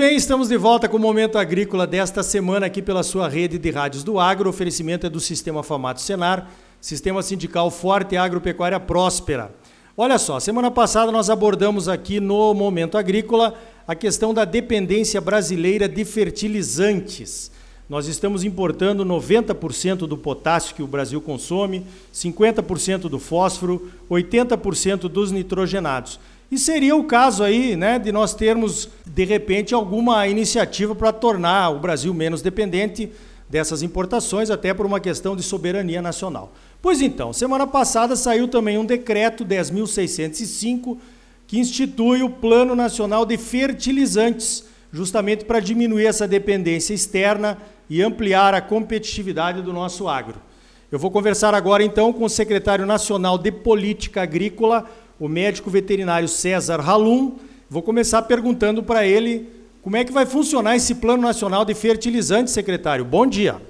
Bem, estamos de volta com o Momento Agrícola desta semana aqui pela sua rede de rádios do agro. O oferecimento é do Sistema Famato Senar, Sistema Sindical Forte e Agropecuária Próspera. Olha só, semana passada nós abordamos aqui no Momento Agrícola a questão da dependência brasileira de fertilizantes. Nós estamos importando 90% do potássio que o Brasil consome, 50% do fósforo, 80% dos nitrogenados. E seria o caso aí, né, de nós termos de repente alguma iniciativa para tornar o Brasil menos dependente dessas importações, até por uma questão de soberania nacional. Pois então, semana passada saiu também um decreto 10.605 que institui o Plano Nacional de Fertilizantes, justamente para diminuir essa dependência externa e ampliar a competitividade do nosso agro. Eu vou conversar agora então com o secretário nacional de Política Agrícola, o médico veterinário César Halum. Vou começar perguntando para ele como é que vai funcionar esse Plano Nacional de Fertilizantes, secretário. Bom dia.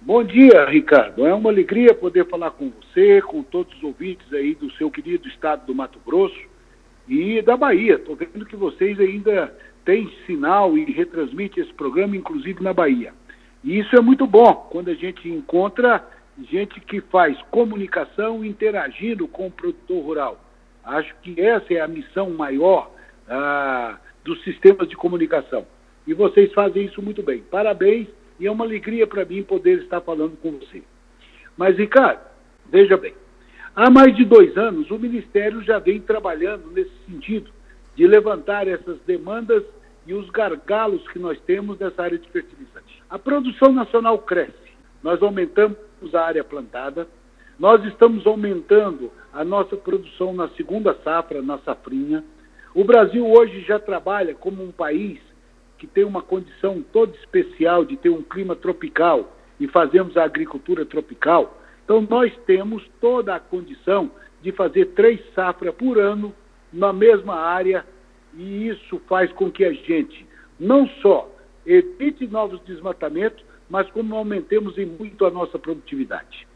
Bom dia, Ricardo. É uma alegria poder falar com você, com todos os ouvintes aí do seu querido estado do Mato Grosso e da Bahia. Estou vendo que vocês ainda têm sinal e retransmitem esse programa, inclusive na Bahia. E isso é muito bom quando a gente encontra gente que faz comunicação interagindo com o produtor rural. Acho que essa é a missão maior ah, dos sistemas de comunicação. E vocês fazem isso muito bem. Parabéns e é uma alegria para mim poder estar falando com você. Mas, Ricardo, veja bem, há mais de dois anos o Ministério já vem trabalhando nesse sentido de levantar essas demandas e os gargalos que nós temos nessa área de fertilizante. A produção nacional cresce, nós aumentamos a área plantada, nós estamos aumentando a nossa produção na segunda safra, na safrinha. O Brasil hoje já trabalha como um país que tem uma condição toda especial de ter um clima tropical e fazemos a agricultura tropical. Então nós temos toda a condição de fazer três safras por ano na mesma área e isso faz com que a gente não só evite novos desmatamentos, mas como aumentemos em muito a nossa produtividade.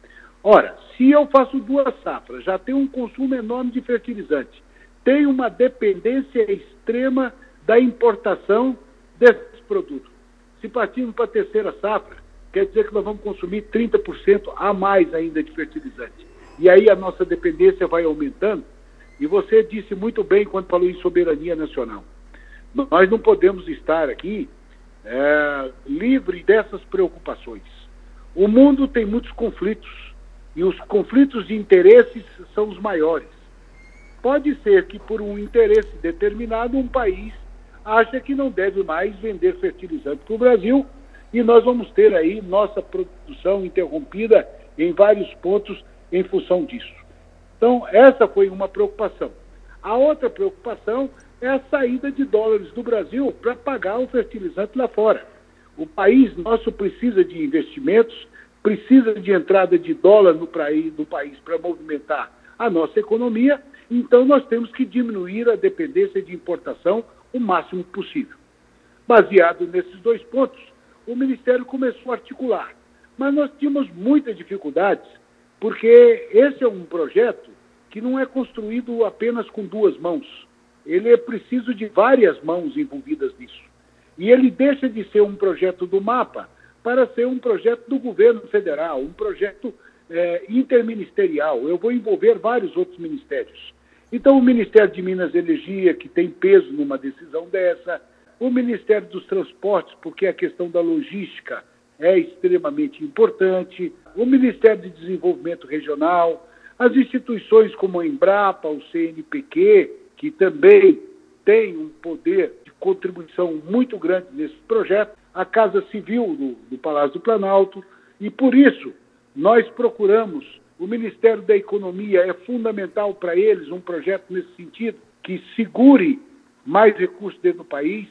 Ora, se eu faço duas safras, já tenho um consumo enorme de fertilizante, tenho uma dependência extrema da importação desses produtos. Se partirmos para a terceira safra, quer dizer que nós vamos consumir 30% a mais ainda de fertilizante. E aí a nossa dependência vai aumentando. E você disse muito bem quando falou em soberania nacional. Nós não podemos estar aqui é, livre dessas preocupações. O mundo tem muitos conflitos e os conflitos de interesses são os maiores. Pode ser que, por um interesse determinado, um país acha que não deve mais vender fertilizante para o Brasil e nós vamos ter aí nossa produção interrompida em vários pontos em função disso. Então, essa foi uma preocupação. A outra preocupação é a saída de dólares do Brasil para pagar o fertilizante lá fora. O país nosso precisa de investimentos, precisa de entrada de dólar no, no país para movimentar a nossa economia, então nós temos que diminuir a dependência de importação o máximo possível. Baseado nesses dois pontos, o Ministério começou a articular, mas nós tínhamos muitas dificuldades, porque esse é um projeto que não é construído apenas com duas mãos. Ele é preciso de várias mãos envolvidas nisso. E ele deixa de ser um projeto do mapa para ser um projeto do governo federal, um projeto é, interministerial. Eu vou envolver vários outros ministérios. Então, o Ministério de Minas e Energia, que tem peso numa decisão dessa, o Ministério dos Transportes, porque a questão da logística é extremamente importante, o Ministério de Desenvolvimento Regional, as instituições como a Embrapa, o CNPq, que também tem um poder de contribuição muito grande nesse projeto, a Casa Civil do, do Palácio do Planalto, e por isso nós procuramos, o Ministério da Economia é fundamental para eles um projeto nesse sentido, que segure mais recursos dentro do país.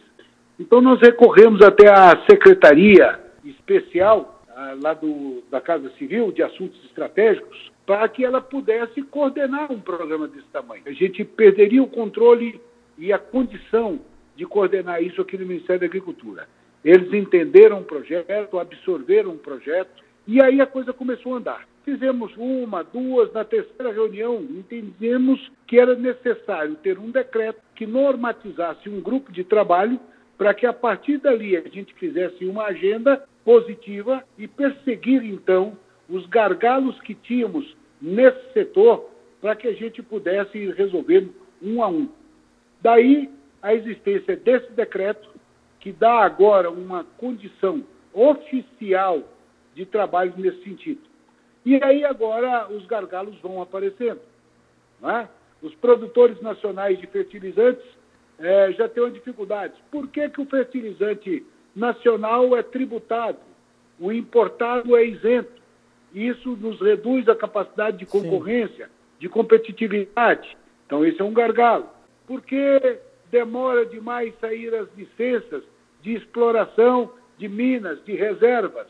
Então nós recorremos até à Secretaria Especial ah, lá do, da Casa Civil de Assuntos Estratégicos, para que ela pudesse coordenar um programa desse tamanho. A gente perderia o controle e a condição de coordenar isso aqui no Ministério da Agricultura. Eles entenderam o projeto, absorveram o projeto, e aí a coisa começou a andar. Fizemos uma, duas, na terceira reunião, entendemos que era necessário ter um decreto que normatizasse um grupo de trabalho para que a partir dali a gente fizesse uma agenda positiva e perseguir então os gargalos que tínhamos nesse setor para que a gente pudesse ir resolvendo um a um. Daí a existência desse decreto, que dá agora uma condição oficial de trabalho nesse sentido. E aí agora os gargalos vão aparecendo. É? Os produtores nacionais de fertilizantes é, já têm uma dificuldade. Por que, que o fertilizante nacional é tributado? O importado é isento. Isso nos reduz a capacidade de concorrência, Sim. de competitividade. Então, esse é um gargalo. Por que demora demais sair as licenças de exploração de minas, de reservas?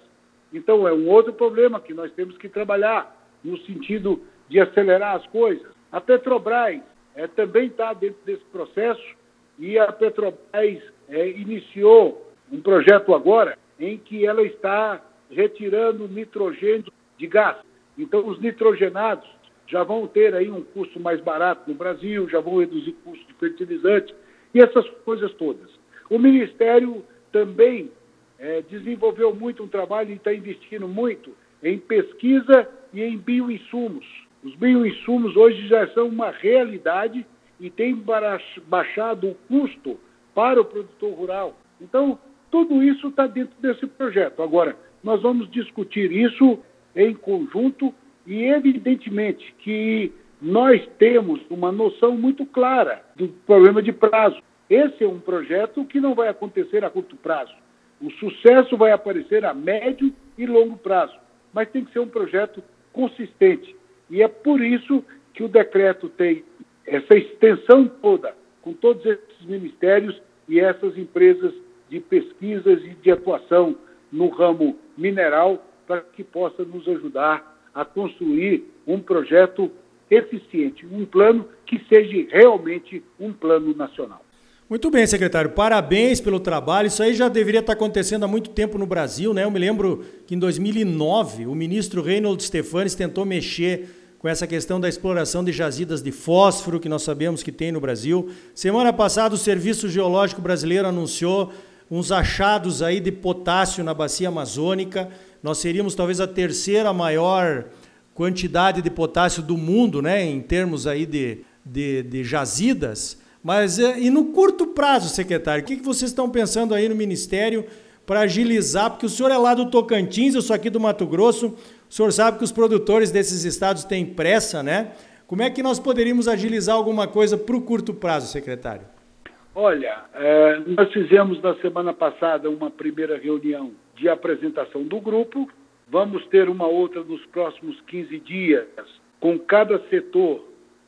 Então, é um outro problema que nós temos que trabalhar no sentido de acelerar as coisas. A Petrobras é, também está dentro desse processo e a Petrobras é, iniciou um projeto agora em que ela está retirando nitrogênio de gás. Então, os nitrogenados já vão ter aí um custo mais barato no Brasil, já vão reduzir custo de fertilizante e essas coisas todas. O Ministério também é, desenvolveu muito um trabalho e está investindo muito em pesquisa e em bioinsumos. Os bioinsumos hoje já são uma realidade e tem baixado o custo para o produtor rural. Então, tudo isso está dentro desse projeto. Agora, nós vamos discutir isso em conjunto e, evidentemente, que nós temos uma noção muito clara do problema de prazo. Esse é um projeto que não vai acontecer a curto prazo. O sucesso vai aparecer a médio e longo prazo, mas tem que ser um projeto consistente. E é por isso que o decreto tem essa extensão toda, com todos esses ministérios e essas empresas de pesquisas e de atuação no ramo mineral, para que possa nos ajudar a construir um projeto eficiente, um plano que seja realmente um plano nacional. Muito bem, secretário. Parabéns pelo trabalho. Isso aí já deveria estar acontecendo há muito tempo no Brasil, né? Eu me lembro que em 2009 o ministro Reynold Stefanes tentou mexer com essa questão da exploração de jazidas de fósforo, que nós sabemos que tem no Brasil. Semana passada o Serviço Geológico Brasileiro anunciou uns achados aí de potássio na bacia amazônica. Nós seríamos talvez a terceira maior quantidade de potássio do mundo, né, em termos aí de, de, de jazidas. Mas é, e no curto prazo, secretário, o que, que vocês estão pensando aí no Ministério para agilizar? Porque o senhor é lá do Tocantins, eu sou aqui do Mato Grosso. O senhor sabe que os produtores desses estados têm pressa, né? Como é que nós poderíamos agilizar alguma coisa para o curto prazo, secretário? Olha, é, nós fizemos na semana passada uma primeira reunião de apresentação do grupo. Vamos ter uma outra nos próximos 15 dias, com cada setor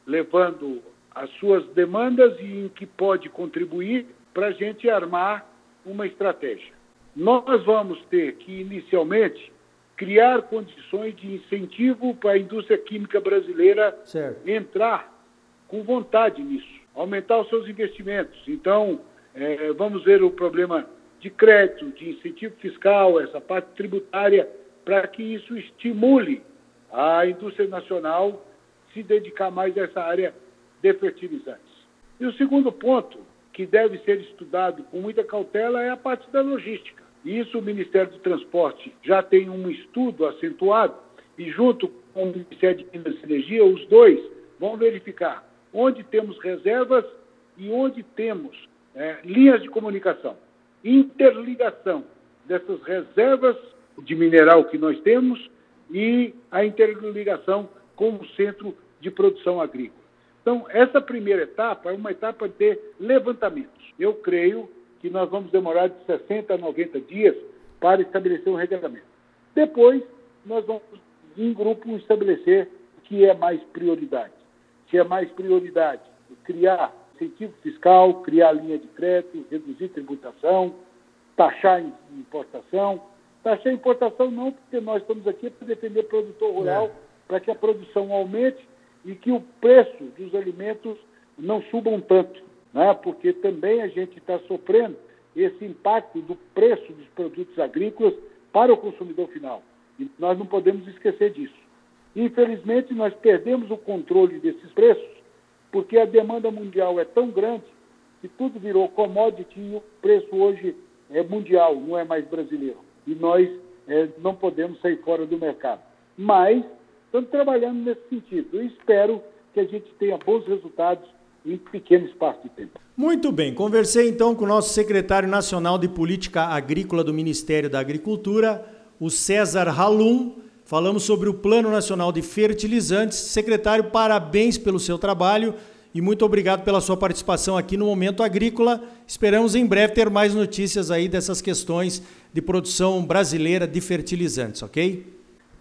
levando as suas demandas e em que pode contribuir para a gente armar uma estratégia. Nós vamos ter que, inicialmente, criar condições de incentivo para a indústria química brasileira certo. entrar com vontade nisso, aumentar os seus investimentos. Então, é, vamos ver o problema de crédito, de incentivo fiscal, essa parte tributária, para que isso estimule a indústria nacional se dedicar mais a essa área de fertilizantes. E o segundo ponto, que deve ser estudado com muita cautela, é a parte da logística. Isso o Ministério do Transporte já tem um estudo acentuado e, junto com o Ministério de Minas e Energia, os dois vão verificar onde temos reservas e onde temos é, linhas de comunicação. Interligação dessas reservas de mineral que nós temos e a interligação com o centro de produção agrícola. Então, essa primeira etapa é uma etapa de levantamentos. Eu creio que nós vamos demorar de 60 a 90 dias para estabelecer um regulamento. Depois, nós vamos, em grupo, estabelecer o que é mais prioridade. Se é mais prioridade criar incentivo fiscal, criar linha de crédito, reduzir tributação, taxar importação. Taxar importação não, porque nós estamos aqui para defender o produtor rural, é. para que a produção aumente e que o preço dos alimentos não subam tanto, né? porque também a gente está sofrendo esse impacto do preço dos produtos agrícolas para o consumidor final. E nós não podemos esquecer disso. Infelizmente, nós perdemos o controle desses preços, porque a demanda mundial é tão grande que tudo virou commodity e o preço hoje é mundial, não é mais brasileiro. E nós é, não podemos sair fora do mercado. Mas estamos trabalhando nesse sentido. Eu espero que a gente tenha bons resultados em pequeno espaço de tempo. Muito bem, conversei então com o nosso secretário nacional de Política Agrícola do Ministério da Agricultura, o César Halum. Falamos sobre o Plano Nacional de Fertilizantes. Secretário, parabéns pelo seu trabalho e muito obrigado pela sua participação aqui no Momento Agrícola. Esperamos em breve ter mais notícias aí dessas questões de produção brasileira de fertilizantes, ok?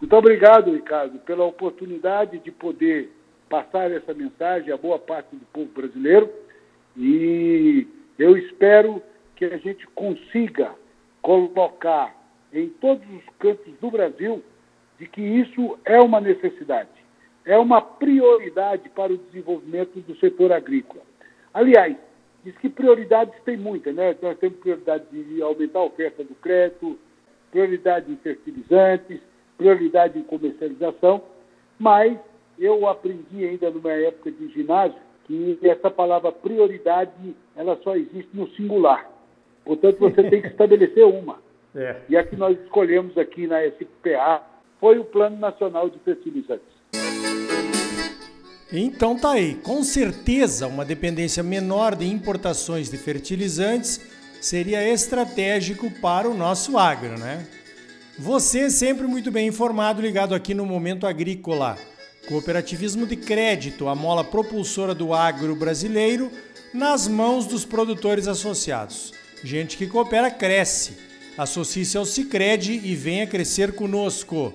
Muito obrigado, Ricardo, pela oportunidade de poder passar essa mensagem a boa parte do povo brasileiro e eu espero que a gente consiga colocar em todos os cantos do Brasil de que isso é uma necessidade, é uma prioridade para o desenvolvimento do setor agrícola. Aliás, diz que prioridades tem muitas, né? Nós temos prioridade de aumentar a oferta do crédito, prioridade em fertilizantes, prioridade em comercialização, mas eu aprendi ainda numa época de ginásio que essa palavra prioridade ela só existe no singular. Portanto, você tem que estabelecer uma. É. E a que nós escolhemos aqui na SPA foi o Plano Nacional de Fertilizantes. Então tá aí, com certeza uma dependência menor de importações de fertilizantes seria estratégico para o nosso agro, né? Você sempre muito bem informado, ligado aqui no Momento Agrícola. Cooperativismo de crédito, a mola propulsora do agro brasileiro, nas mãos dos produtores associados. Gente que coopera cresce. Associe-se ao Cicred e venha crescer conosco.